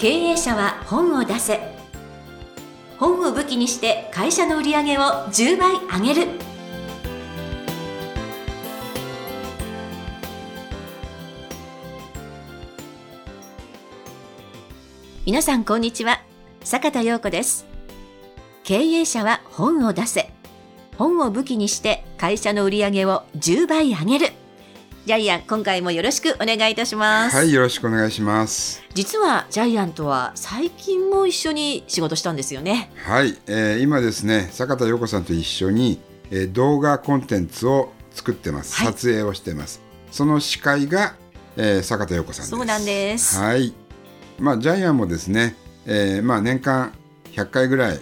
経営者は本を出せ。本を武器にして会社の売り上げを10倍上げる。皆さんこんにちは。坂田陽子です。経営者は本を出せ。本を武器にして会社の売り上げを10倍上げる。ジャイアン今回もよろしくお願いいたします。はいよろしくお願いします。実はジャイアンとは最近も一緒に仕事したんですよね。はい、えー、今ですね坂田陽子さんと一緒に、えー、動画コンテンツを作ってます、はい、撮影をしてます。その司会が、えー、坂田陽子さんです。そうなんです。はい。まあジャイアンもですね、えー、まあ年間100回ぐらい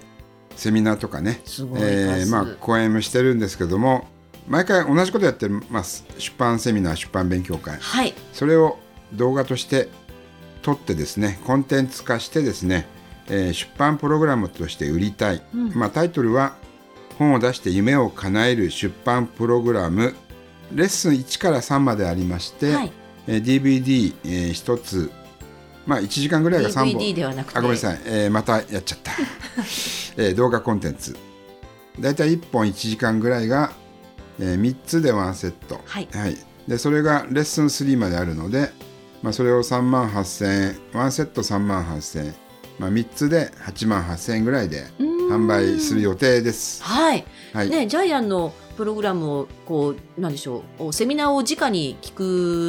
セミナーとかね、えー、まあ講演もしてるんですけども毎回同じことやってます、出版セミナー出版勉強会、はい、それを動画として撮ってですねコンテンツ化してですね、えー、出版プログラムとして売りたい、うん、まあ、タイトルは「本を出して夢を叶える出版プログラム」レッスン1から3までありまして、はい、えー、DVD1、えー、つ。まあ1時間ぐらいが3本。DVD ではなくて。あごめんなさい、えー、またやっちゃった、えー、動画コンテンツ。大体1本1時間ぐらいがえー、3つでワンセット、はい、はい、でそれがレッスン3まであるので、まあ、それを3万8000円ワンセット3万8000円、まあ、3つで8万8000円ぐらいで販売する予定です。はい、はい、ね、ジャイアンのプログラムをこうなんでしょうセミナーを直に聞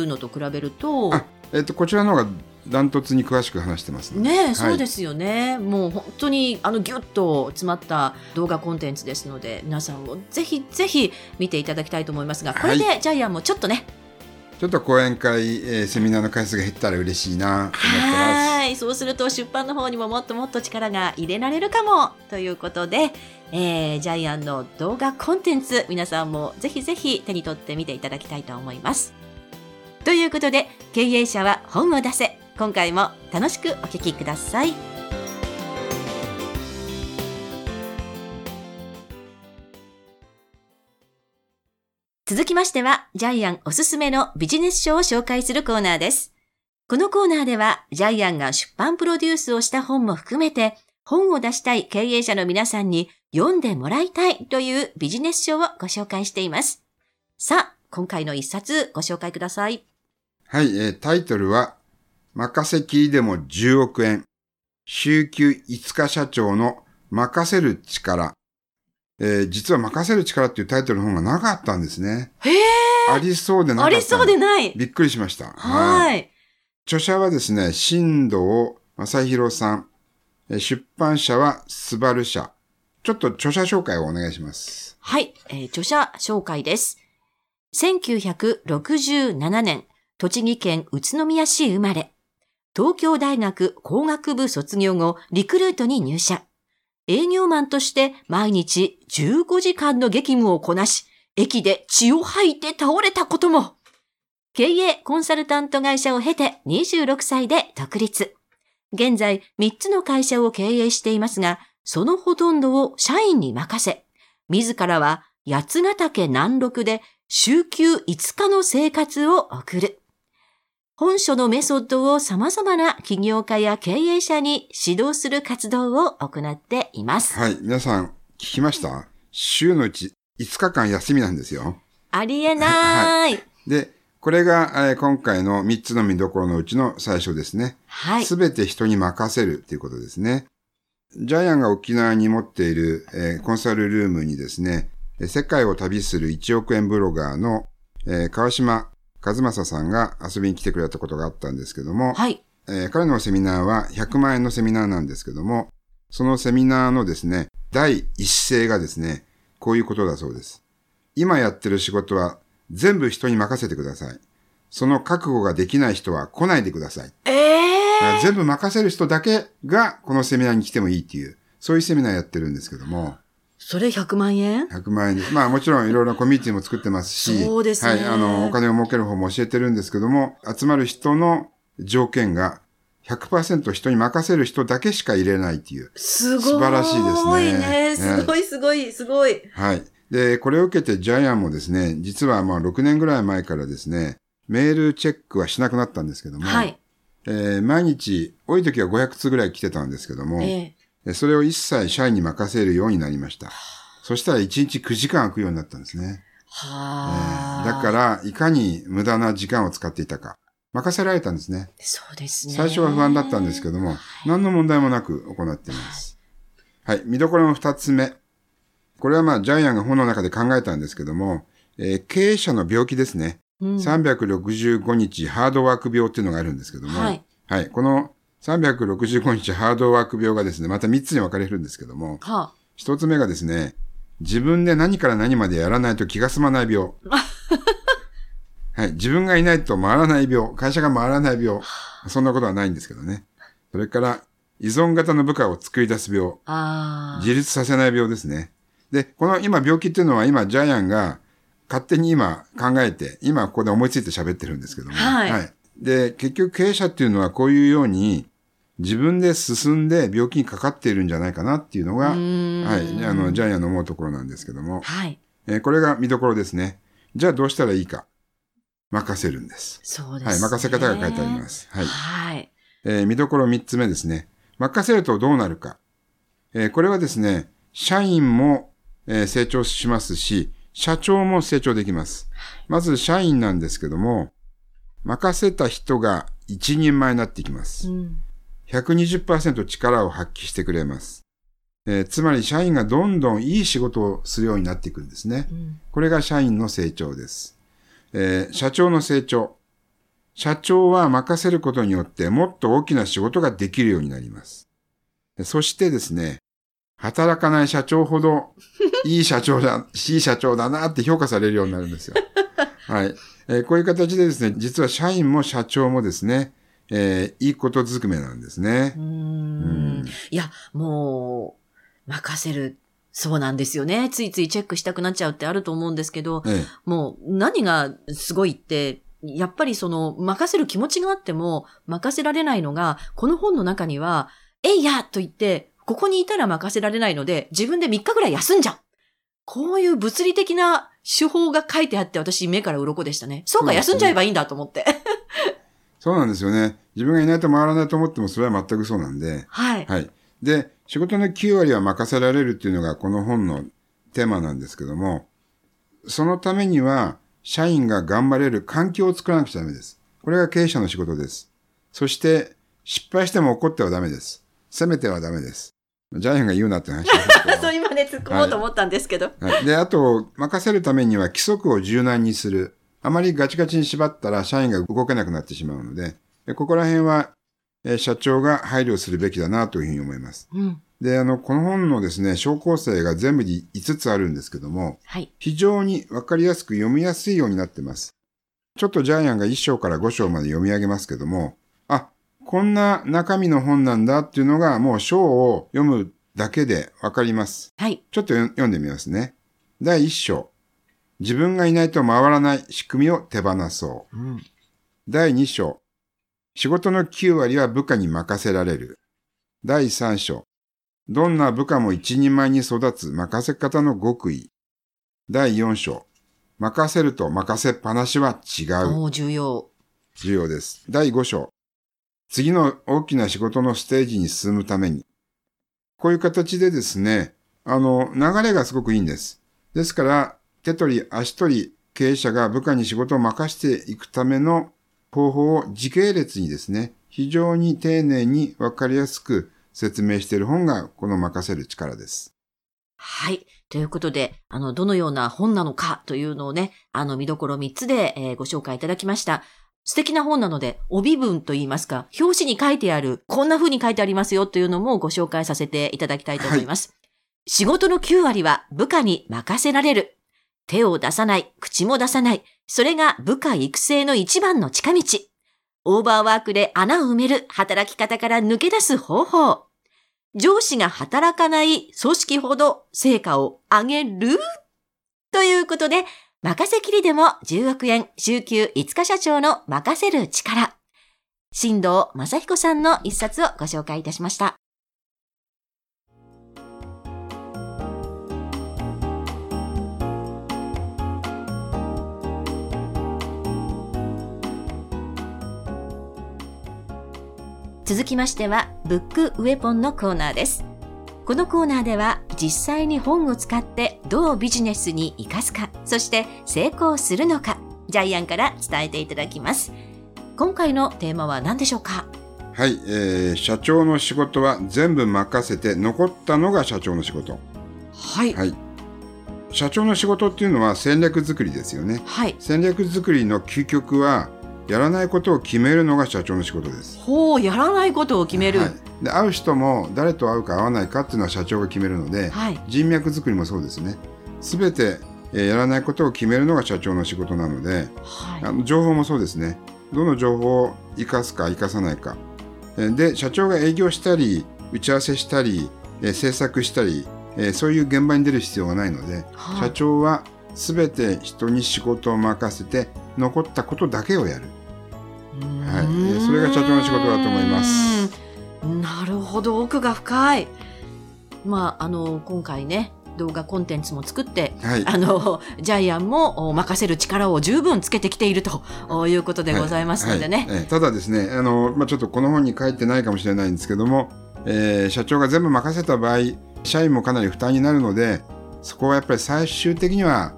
くのと比べると。えっと、こちらの方がダントツに詳しく話してますね、はい、そうですよね。もう本当にあのギュッと詰まった動画コンテンツですので皆さんもぜひぜひ見ていただきたいと思いますがこれでジャイアンもちょっとね、ちょっと講演会、えー、セミナーの回数が減ったら嬉しいなと思ってます。はい。そうすると出版の方にももっともっと力が入れられるかもということで、えー、ジャイアンの動画コンテンツ皆さんもぜひぜひ手に取ってみていただきたいと思います。ということで経営者は本を出せ今回も楽しくお聞きください続きましては、ジャイアンおすすめのビジネス書を紹介するコーナーです。このコーナーでは、ジャイアンが出版プロデュースをした本も含めて、本を出したい経営者の皆さんに読んでもらいたいというビジネス書をご紹介しています。さあ、今回の一冊ご紹介ください。はい、えー、タイトルは、任せきりでも10億円。週休5日社長の任せる力。えー、実は任せる力っていうタイトルの本がなかったんですね。ありそうでなかった。ありそうでない。びっくりしました。はい。著者はですね、新藤正宏さん。出版社はスバル社。ちょっと著者紹介をお願いします。はい、えー、著者紹介です。1967年、栃木県宇都宮市生まれ。東京大学工学部卒業後、リクルートに入社。営業マンとして毎日15時間の激務をこなし、駅で血を吐いて倒れたことも。経営コンサルタント会社を経て26歳で独立。現在3つの会社を経営していますが、そのほとんどを社員に任せ、自らは八ヶ岳南麓で週休5日の生活を送る。本書のメソッドを様々な起業家や経営者に指導する活動を行っています。はい。皆さん、聞きました？週のうち5日間休みなんですよ。ありえない。はい、で、これが、えー、今回の3つの見どころのうちの最初ですね。はい。すべて人に任せるっていうことですね。ジャイアンが沖縄に持っている、えー、コンサルルームにですね、世界を旅する1億円ブロガーの、えー、川島和正さんが遊びに来てくれたことがあったんですけども、はい。えー、彼のセミナーは100万円のセミナーなんですけども、そのセミナーのですね、第一声がですね、こういうことだそうです。今やってる仕事は全部人に任せてください。その覚悟ができない人は来ないでください。ええー、全部任せる人だけがこのセミナーに来てもいいっていう、そういうセミナーやってるんですけども、それ100万円 ?100 万円です。まあもちろんいろいろコミュニティも作ってますし、そうですね。はい、あの、お金を儲ける方も教えてるんですけども、集まる人の条件が100%人に任せる人だけしか入れないっていう。すごい。素晴らしいですね。すごいね。すごいすごい、すごい。はい。で、これを受けてジャイアンもですね、実はまあ6年ぐらい前からですね、メールチェックはしなくなったんですけども、はい。えー毎日、多い時は500通ぐらい来てたんですけども、ええ。えそれを一切社員に任せるようになりました。そしたら1日9時間空くようになったんですね。はあ、だから、いかに無駄な時間を使っていたか。任せられたんですね。そうですね。最初は不安だったんですけども、何の問題もなく行っています。はい。見どころの二つ目。これはまあ、ジャイアンが本の中で考えたんですけども、えー経営者の病気ですね。うん365日ハードワーク病っていうのがあるんですけども、はい。はい。この365日ハードワーク病がですね、また3つに分かれるんですけども、は1つ目がですね、自分で何から何までやらないと気が済まない病。はい。自分がいないと回らない病。会社が回らない病。そんなことはないんですけどね。それから、依存型の部下を作り出す病。あ。あ自立させない病ですね。で、この今病気っていうのは今ジャイアンが勝手に今考えて、今ここで思いついて喋ってるんですけども。はいで、結局経営者っていうのはこういうように自分で進んで病気にかかっているんじゃないかなっていうのが、はい、あの、ジャイアンの思うところなんですけども、はい。えーこれが見どころですね。じゃあどうしたらいいか。任せるんです。そうですね。はい、任せ方が書いてあります。はい。はい。えー見どころ3つ目ですね。任せるとどうなるか。えーこれはですね、社員も、えー成長しますし、社長も成長できます。まず社員なんですけども、任せた人が一人前になっていきますう。ん。120%力を発揮してくれます。えーつまり社員がどんどんいい仕事をするようになっていくんですね。うんこれが社員の成長です。えー社長の成長。社長は任せることによってもっと大きな仕事ができるようになります。でそしてですね、働かない社長ほど いい社長だ、いい社長だなって評価されるようになるんですよ。はい、えーこういう形でですね、実は社員も社長もですね、えーいいことずくめなんですねう。んん。いや、もう、任せる。そうなんですよね。ついついチェックしたくなっちゃうってあると思うんですけど、ええもう何がすごいって、やっぱりその任せる気持ちがあっても任せられないのが、この本の中には、えいやと言って、ここにいたら任せられないので、自分で3日ぐらい休んじゃう。こういう物理的な手法が書いてあって、私目から鱗でしたね。そうか、休んじゃえばいいんだと思って。そうなんですよね。自分がいないと回らないと思ってもそれは全くそうなんで。はい。はい。で、仕事の9割は任せられるっていうのがこの本のテーマなんですけども、そのためには社員が頑張れる環境を作らなくちゃダメです。これが経営者の仕事です。そして、失敗しても怒ってはダメです。責めてはダメです。ジャイアンが言うなって話 そう今ね、突っ込もうと思ったんですけど。はい。で、あと、任せるためには規則を柔軟にする。あまりガチガチに縛ったら社員が動けなくなってしまうので、でここら辺は、えー社長が配慮するべきだなというふうに思います。うん。で、あの、この本のですね、小構成が全部で5つあるんですけども、はい。非常にわかりやすく読みやすいようになってます。ちょっとジャイアンが1章から5章まで読み上げますけども、あ、こんな中身の本なんだっていうのがもう章を読むだけでわかります。はい。ちょっと読読んでみますね。第1章。自分がいないと回らない仕組みを手放そう。うん。第2章。仕事の9割は部下に任せられる。第3章。どんな部下も一人前に育つ任せ方の極意。第4章。任せると任せっぱなしは違う。もう重要。重要です。第5章。次の大きな仕事のステージに進むために。こういう形でですね、あの、流れがすごくいいんです。ですから、手取り足取り経営者が部下に仕事を任していくための方法を時系列にですね、非常に丁寧にわかりやすく説明している本がこの任せる力です。はい。ということで、あの、どのような本なのかというのをね、あの、見どころ3つで、えーご紹介いただきました。素敵な本なので、帯文といいますか、表紙に書いてある、こんな風に書いてありますよというのもご紹介させていただきたいと思います。仕事の9割は部下に任せられる。手を出さない、口も出さない。それが部下育成の一番の近道。オーバーワークで穴を埋める働き方から抜け出す方法。上司が働かない組織ほど成果を上げるということで、任せきりでも10億円、週休5日社長の任せる力。新藤正彦さんの一冊をご紹介いたしました。続きましては、ブックウェポンのコーナーです。このコーナーでは、実際に本を使ってどうビジネスに活かすか、そして成功するのか、ジャイアンから伝えていただきます。今回のテーマは何でしょうか？はい、えー社長の仕事は全部任せて残ったのが社長の仕事。はい。はい。社長の仕事っていうのは戦略作りですよね。はい。戦略作りの究極は、やらないことを決めるのが社長の仕事です。ほう、やらないことを決める。はい、で会う人も誰と会うか会わないかっていうのは社長が決めるので、はい人脈作りもそうですね。すべて、えーやらないことを決めるのが社長の仕事なので、はい。あの情報もそうですね。どの情報を生かすか生かさないか。えーで、社長が営業したり、打ち合わせしたり、えー制作したり、えーそういう現場に出る必要がないので、はい社長はすべて人に仕事を任せて、残ったことだけをやる。はいえーそれが社長の仕事だと思います。なるほど、奥が深い。まあ、あの、今回ね、動画コンテンツも作って、はい。あの、ジャイアンもお任せる力を十分つけてきているとおいうことでございますのでね。はいはいえーただですね、あの、まあ、ちょっとこの本に書いてないかもしれないんですけども、えー社長が全部任せた場合、社員もかなり負担になるので、そこはやっぱり最終的には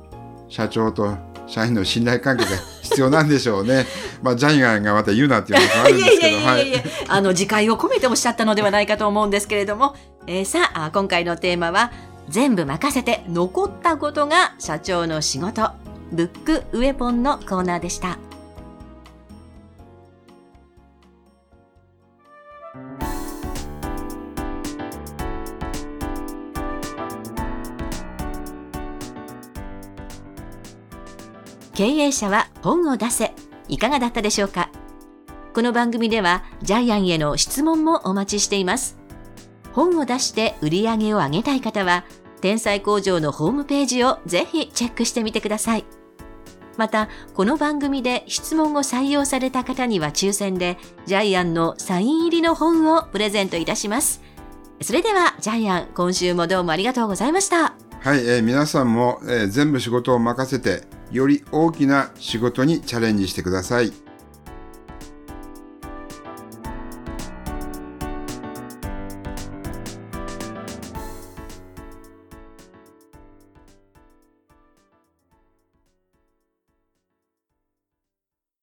社長と社員の信頼関係が必要なんでしょうね。まあ、ジャイアンがまた言うなっていう話もあるんですけど、はいやいやいや、あの、自戒を込めておっしゃったのではないかと思うんですけれども、えーさあ、今回のテーマは、全部任せて残ったことが社長の仕事、ブックウェポンのコーナーでした。経営者は本を出せ。いかがだったでしょうか？この番組ではジャイアンへの質問もお待ちしています。本を出して売り上げを上げたい方は、天才工場のホームページをぜひチェックしてみてください。また、この番組で質問を採用された方には抽選で、ジャイアンのサイン入りの本をプレゼントいたします。それでは、ジャイアン、今週もどうもありがとうございました。はい、えー皆さんも、えー全部仕事を任せて、より大きな仕事にチャレンジしてください。